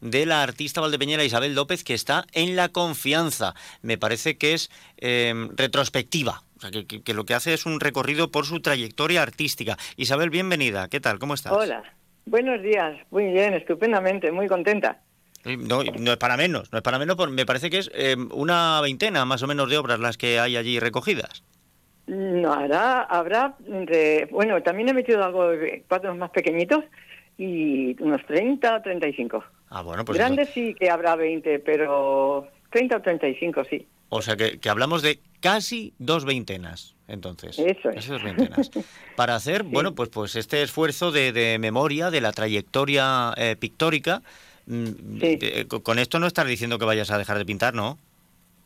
de la artista valdepeñera Isabel López que está en la confianza. Me parece que es em, retrospectiva, o sea, que, lo que hace es un recorrido por su trayectoria artística. Isabel, bienvenida. ¿Qué tal? ¿Cómo estás? Hola. Buenos días. Muy bien, estupendamente, muy contenta. No, no es para menos, no es para menos, me parece que es em, una veintena más o menos de obras las que hay allí recogidas. No, habrá, habrá, bueno, también he metido algo de cuadros más pequeñitos, y unos 30 o 35. Ah, bueno, pues Grandes sí que habrá 20, pero 30 o 35 sí. O sea que, hablamos de casi dos veintenas, entonces. Eso es. veintenas. Para hacer, bueno, pues, pues este esfuerzo de, memoria de la trayectoria eh, pictórica. Mm, con esto no estás diciendo que vayas a dejar de pintar, ¿no?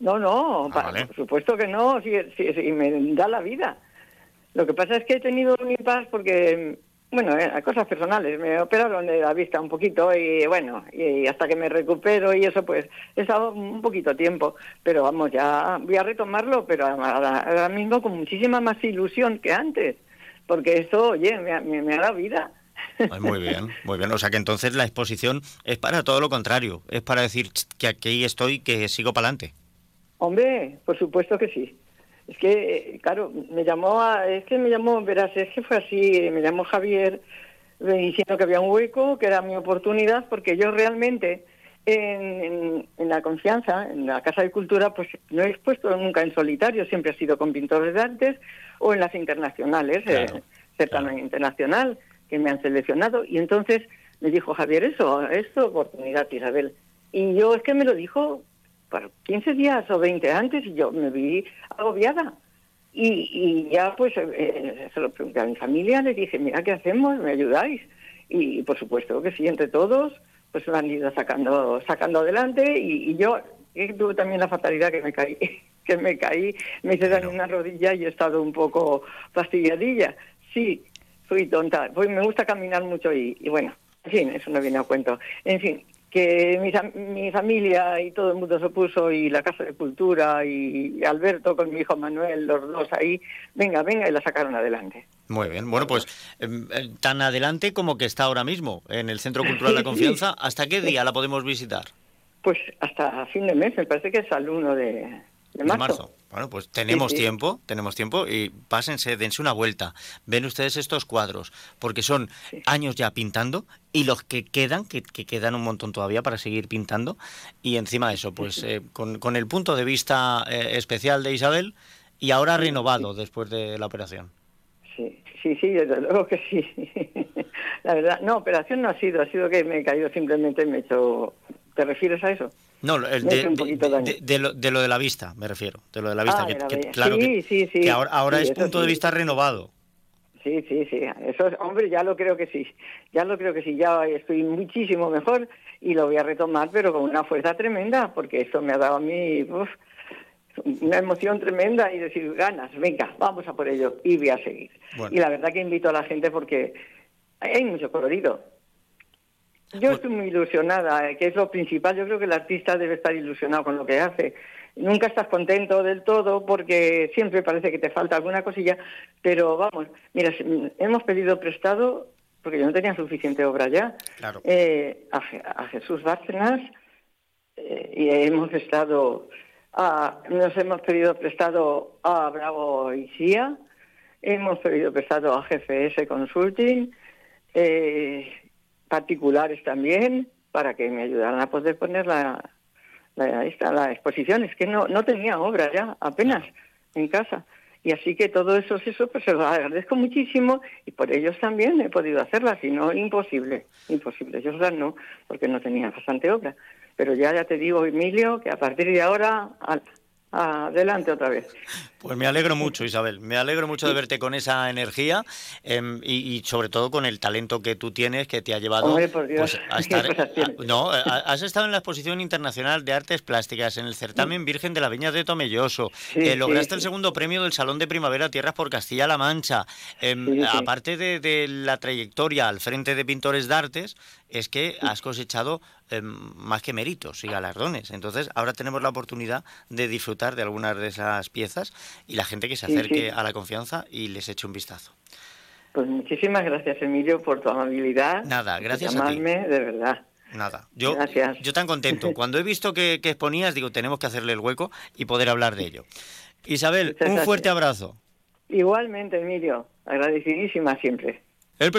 No, no, ah, por supuesto que no, si, si, me da la vida. Lo que pasa es que he tenido un paz porque bueno, eh, cosas personales. Me operaron de la vista un poquito y bueno, y hasta que me recupero y eso, pues he estado un poquito tiempo. Pero vamos, ya voy a retomarlo, pero ahora, mismo con muchísima más ilusión que antes. Porque esto, oye, me, me, ha dado vida. Muy bien, muy bien. O sea que entonces la exposición es para todo lo contrario. Es para decir que aquí estoy, que sigo para adelante. Hombre, por supuesto que sí. Es que, claro, me llamó, a, es que me llamó, verás, es que fue así, me llamó Javier diciendo que había un hueco, que era mi oportunidad, porque yo realmente en, la confianza, en la Casa de Cultura, pues no he expuesto nunca en solitario, siempre ha sido con pintores de artes o en las internacionales, eh, certamen internacional, que me han seleccionado. Y entonces me dijo Javier, eso, es tu oportunidad, Isabel. Y yo es que me lo dijo para 15 días o 20 antes y yo me vi agobiada. Y, y ya pues eh, eh, se lo pregunté a mi familia, le dije, mira, ¿qué hacemos? ¿Me ayudáis? Y, por supuesto que sí, entre todos, pues lo han ido sacando, sacando adelante y, yo tuve también la fatalidad que me caí, que me caí, me hice en una rodilla y he estado un poco fastidiadilla. Sí, fui tonta, pues me gusta caminar mucho y, y bueno, en fin, eso no viene a cuento. En fin, que mi, mi, familia y todo el mundo se puso y la Casa de Cultura y Alberto con mi hijo Manuel, los dos ahí, venga, venga, y la sacaron adelante. Muy bien, bueno, pues em, eh, tan adelante como que está ahora mismo en el Centro Cultural de Confianza. ¿Hasta qué día la podemos visitar? Pues hasta fin de mes, me parece que es al 1 de, de marzo. Bueno, pues tenemos tiempo, tenemos tiempo y pásense, dense una vuelta. Ven ustedes estos cuadros, porque son años ya pintando y los que quedan, que, quedan un montón todavía para seguir pintando. Y encima de eso, pues eh, con, el punto de vista eh, especial de Isabel y ahora renovado después de la operación. Sí, sí, sí, desde luego que sí. la verdad, no, operación no ha sido, ha sido que me he caído simplemente, me he hecho... ¿Te refieres a eso? No, de, lo, de, lo, de la vista, me refiero. De lo de la vista. Ah, que, claro que, ahora, es punto de vista renovado. Sí, sí, sí. Eso hombre, ya lo creo que sí. Ya lo creo que sí. Ya estoy muchísimo mejor y lo voy a retomar, pero con una fuerza tremenda, porque esto me ha dado a mí una emoción tremenda y decir, ganas, venga, vamos a por ello y voy a seguir. Y la verdad que invito a la gente porque hay mucho colorido yo pues estoy muy ilusionada, eh, que es lo principal. Yo creo que el artista debe estar ilusionado con lo que hace. Nunca estás contento del todo porque siempre parece que te falta alguna cosilla, pero vamos, mira, hemos pedido prestado, porque yo no tenía suficiente obra ya, eh, a, Jesús Bárcenas eh, y hemos estado, a, nos hemos pedido prestado a Bravo Isia, hemos pedido prestado a GFS Consulting, eh, particulares también para que me ayudaran a poder poner la, la, esta, la exposición. Es que no, no tenía obra ya, apenas en casa. Y así que todo eso, eso pues se lo agradezco muchísimo y por ellos también he podido hacerla, si no, imposible, imposible. Yo no, porque no tenía bastante obra. Pero ya, ya te digo, Emilio, que a partir de ahora, adelante otra vez. Pues me alegro mucho, Isabel. Me alegro mucho de verte con esa energía em, y, sobre todo con el talento que tú tienes que te ha llevado pues, a estar. no, has estado en la exposición internacional de artes plásticas en el certamen Virgen de la Viña de Tomelloso. Eh, lograste el segundo premio del Salón de Primavera Tierras por Castilla-La Mancha. Em, aparte de, la trayectoria al frente de pintores de artes, es que has cosechado em, más que méritos y galardones. Entonces, ahora tenemos la oportunidad de disfrutar de algunas de esas piezas y la gente que se acerque a la confianza y les eche un vistazo. Pues muchísimas gracias, Emilio, por tu amabilidad. Nada, gracias a ti. de verdad. Nada, yo, yo tan contento. Cuando he visto que, que, exponías, digo, tenemos que hacerle el hueco y poder hablar de ello. Isabel, un fuerte abrazo. Igualmente, Emilio, agradecidísima siempre.